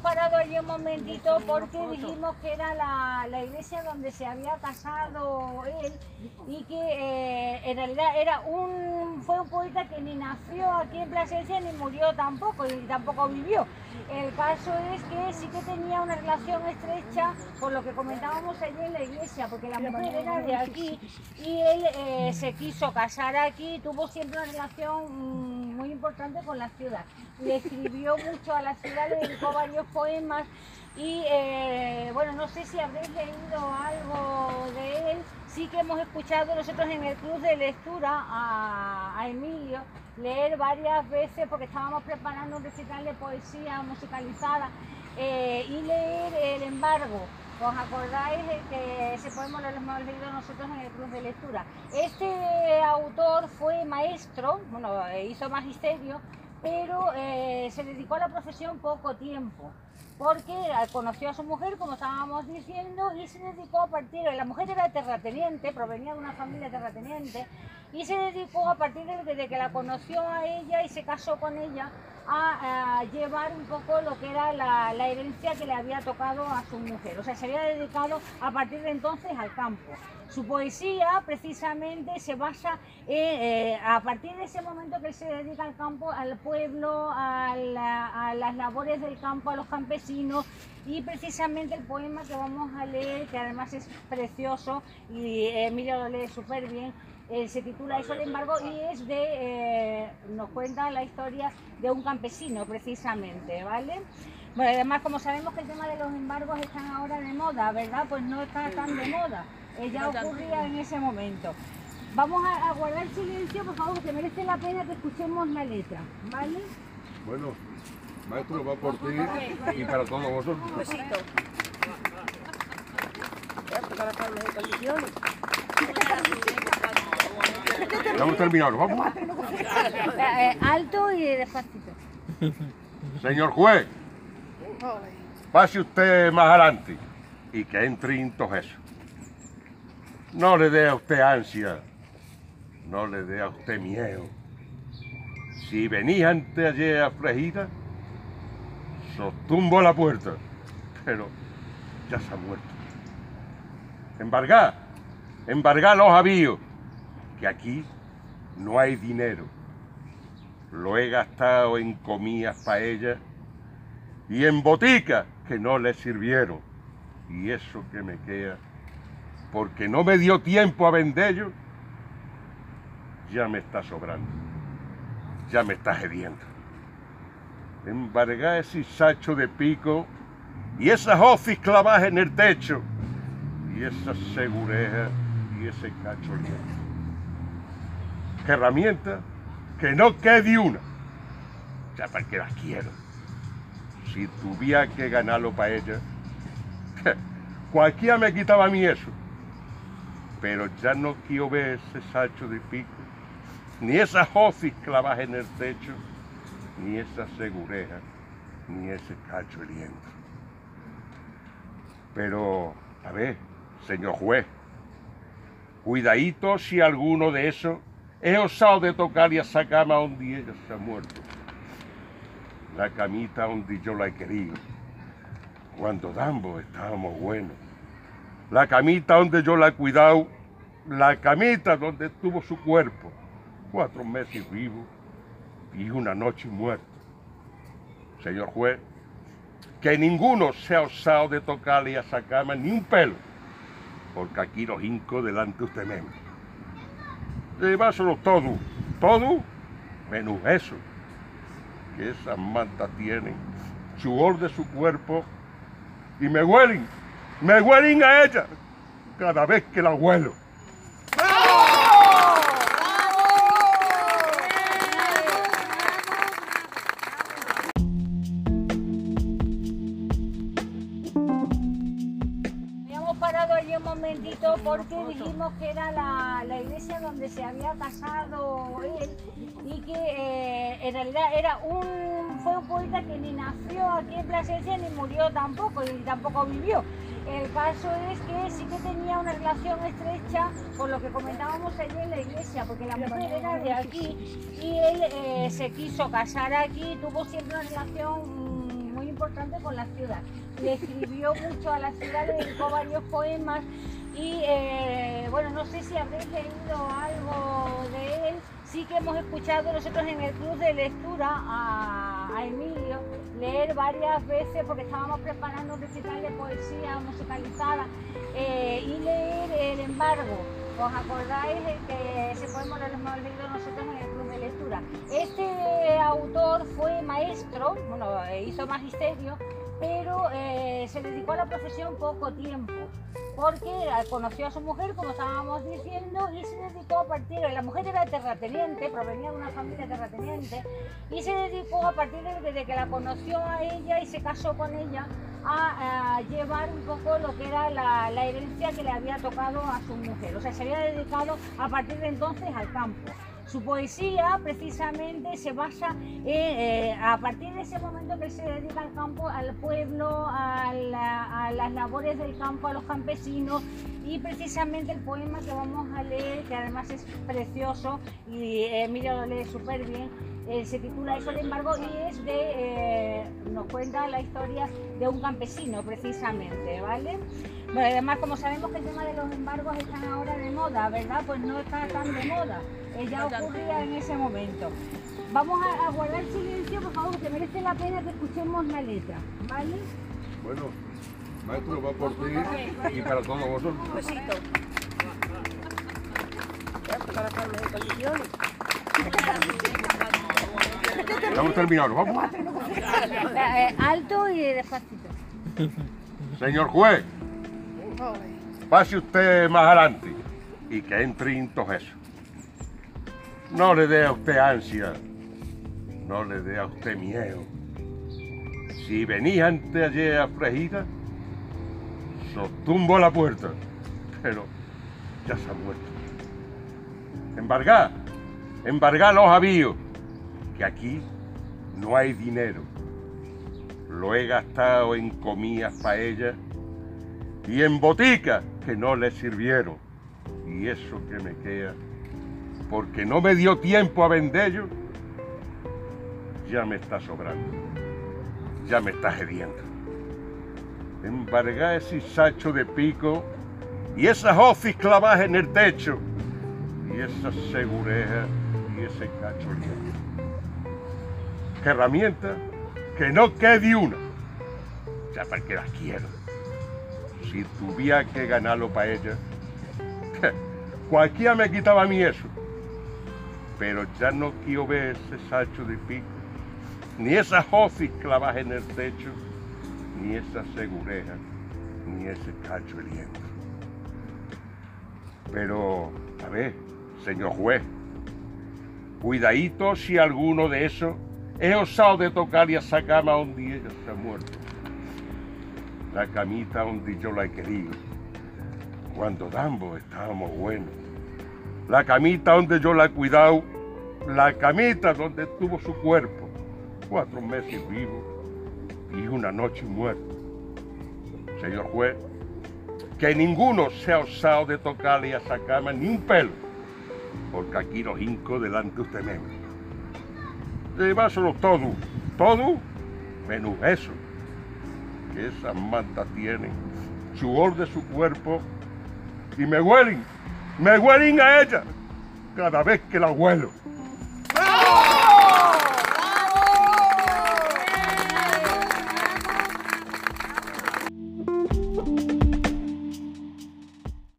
parado allí un momentito porque dijimos que era la, la iglesia donde se había casado él y que eh, en realidad era un, fue un poeta que ni nació aquí en Plasencia ni murió tampoco y tampoco vivió. El caso es que sí que tenía una relación estrecha por lo que comentábamos allí en la iglesia, porque la mujer era de aquí y él eh, se quiso casar aquí, tuvo siempre una relación mm, muy importante con la ciudad. Le escribió mucho a la ciudad, le dedicó varios poemas y eh, bueno, no sé si habréis leído algo de él, sí que hemos escuchado nosotros en el club de lectura a, Emilio leer varias veces porque estábamos preparando un recital de poesía musicalizada eh, y leer El embargo. ¿Os acordáis de que ese poema lo hemos leído nosotros en el club de lectura? Este autor fue maestro, bueno, hizo magisterio, pero eh, se dedicó a la profesión poco tiempo porque conoció a su mujer, como estábamos diciendo, y se dedicó a partir, la mujer era terrateniente, provenía de una familia terrateniente, y se dedicó a partir de, que la conoció a ella y se casó con ella a, llevar un poco lo que era la, herencia que le había tocado a su mujer. O sea, se había dedicado a partir de entonces al campo. Su poesía precisamente se basa eh, a partir de ese momento que él se dedica al campo, al pueblo, a, a las labores del campo, a los campesinos y precisamente el poema que vamos a leer, que además es precioso y Emilio lo lee súper bien, eh, se titula Eso de embargo y es de, eh, nos cuenta la historia de un campesino precisamente, ¿vale? Bueno, además como sabemos que el tema de los embargos están ahora de moda, ¿verdad? Pues no está tan de moda, eh, ya ocurría en ese momento. Vamos a, guardar silencio, por favor, que merece la pena que escuchemos la letra, ¿vale? Bueno, maestro, va por ti y para todos vosotros. Un besito. A terminar, vamos. Eh, alto y despacito. Señor juez, pase usted más adelante y que entre en todo eso. No le dé a usted ansia, no le dé a usted miedo. Si venía antes ayer a Frejita, sostumbó la puerta, pero ya se ha muerto. Embargar, embargar los avíos, que aquí no hay dinero. Lo he gastado en comidas para ella y en boticas que no le sirvieron. Y eso que me queda, porque no me dio tiempo a venderlo, ya me está sobrando. Ya me está hediendo. Embargar ese sacho de pico y esas hocis clavadas en el techo y esa segureja y ese cacho ¿Qué herramienta? Que no quede una. Ya para que las quiero. Si tuviera que ganarlo para ella, cualquiera me quitaba a mí eso. Pero ya no quiero ver ese sacho de pico, ni esas hocis clavadas en el techo, ni esa segureja, ni ese cacho heliento. Pero, a ver, señor juez, cuidadito si alguno de esos He osado de tocar esa cama donde ella se ha muerto. La camita donde yo la he querido. Cuando ambos estábamos buenos. La camita donde yo la he cuidado. La camita donde estuvo su cuerpo. Cuatro meses vivo y una noche muerto. Señor juez, que ninguno se ha osado de tocarle a esa cama ni un pelo. Porque aquí los hinco delante de usted mismo llevárselo todo, todo, menos eso, que esas mantas tienen, su de su cuerpo, y me huelen, me huelen a ella cada vez que la huelo. Porque dijimos que era la, iglesia donde se había casado él y que eh, en realidad era un, fue un poeta que ni nació aquí en Plasencia ni murió tampoco y tampoco vivió. El caso es que sí que tenía una relación estrecha por lo que comentábamos allí en la iglesia, porque la mujer era de aquí y él eh, se quiso casar aquí, tuvo siempre una relación importante con la ciudad. Le escribió mucho a la ciudad, le dedicó varios poemas y eh, bueno, no sé si habréis leído algo de él. Sí que hemos escuchado nosotros en el club de lectura a, Emilio leer varias veces porque estábamos preparando un recital de poesía musicalizada eh, y leer El embargo. ¿Os acordáis que ese poema lo hemos leído nosotros en el club de lectura? Este autor fue maestro, bueno, hizo magisterio, pero eh, se dedicó a la profesión poco tiempo porque conoció a su mujer, como estábamos diciendo, y se dedicó a partir, la mujer era terrateniente, provenía de una familia terrateniente, y se dedicó a partir de, que la conoció a ella y se casó con ella a, llevar un poco lo que era la herencia que le había tocado a su mujer. O sea, se había dedicado a partir de entonces al campo. Su poesía precisamente se basa en, eh, a partir de ese momento que se dedica al campo, al pueblo, a, las labores del campo, a los campesinos y precisamente el poema que vamos a leer, que además es precioso y Emilio lo lee súper bien, eh, se titula Eso de embargo y es de, eh, nos cuenta la historia de un campesino precisamente, ¿vale? Bueno, además como sabemos que el tema de los embargos están ahora de moda, ¿verdad? Pues no está tan de moda ya ocurría en ese momento. Vamos a, guardar silencio, por favor, que merece la pena que escuchemos la letra, ¿vale? Bueno, maestro, va por ti y para todos vosotros. Un besito. Vamos terminado, vamos. Eh, alto y despacito. Señor juez, pase usted más adelante y que entre en todo eso. No le dé a usted ansia, no le dé a usted miedo. Si venía ante ayer a Frejida, sostumbó la puerta, pero ya se ha muerto. Embargá, embargá los avíos, que aquí no hay dinero. Lo he gastado en comidas ella y en boticas que no le sirvieron. Y eso que me queda porque no me dio tiempo a venderlo, ya me está sobrando, ya me está hediendo. Embarga ese sacho de pico y esas hocis clavadas en el techo y esa segureja y ese cacho ¿Qué herramienta? Que no quede una. Ya para que las quiero. Si tuviera que ganarlo para ella, cualquiera me quitaba a mí eso pero ya no quiero ver ese sacho de pico, ni esas hocis clavadas en el techo, ni esa segureja, ni ese cacho heriendo. Pero, a ver, señor juez, cuidadito si alguno de esos he osado de tocar y a esa cama donde ella se ha muerto. La camita donde yo la he querido, cuando ambos estábamos buenos la camita donde yo la he cuidado, la camita donde estuvo su cuerpo, cuatro meses vivo y una noche muerto. Señor juez, que ninguno se ha osado de tocarle a esa cama ni un pelo, porque aquí los hinco delante de usted mismo. Lleváselo todo, todo, menos eso, que esas mantas tienen su de su cuerpo y me huelen me huelen a ella cada vez que la huelo.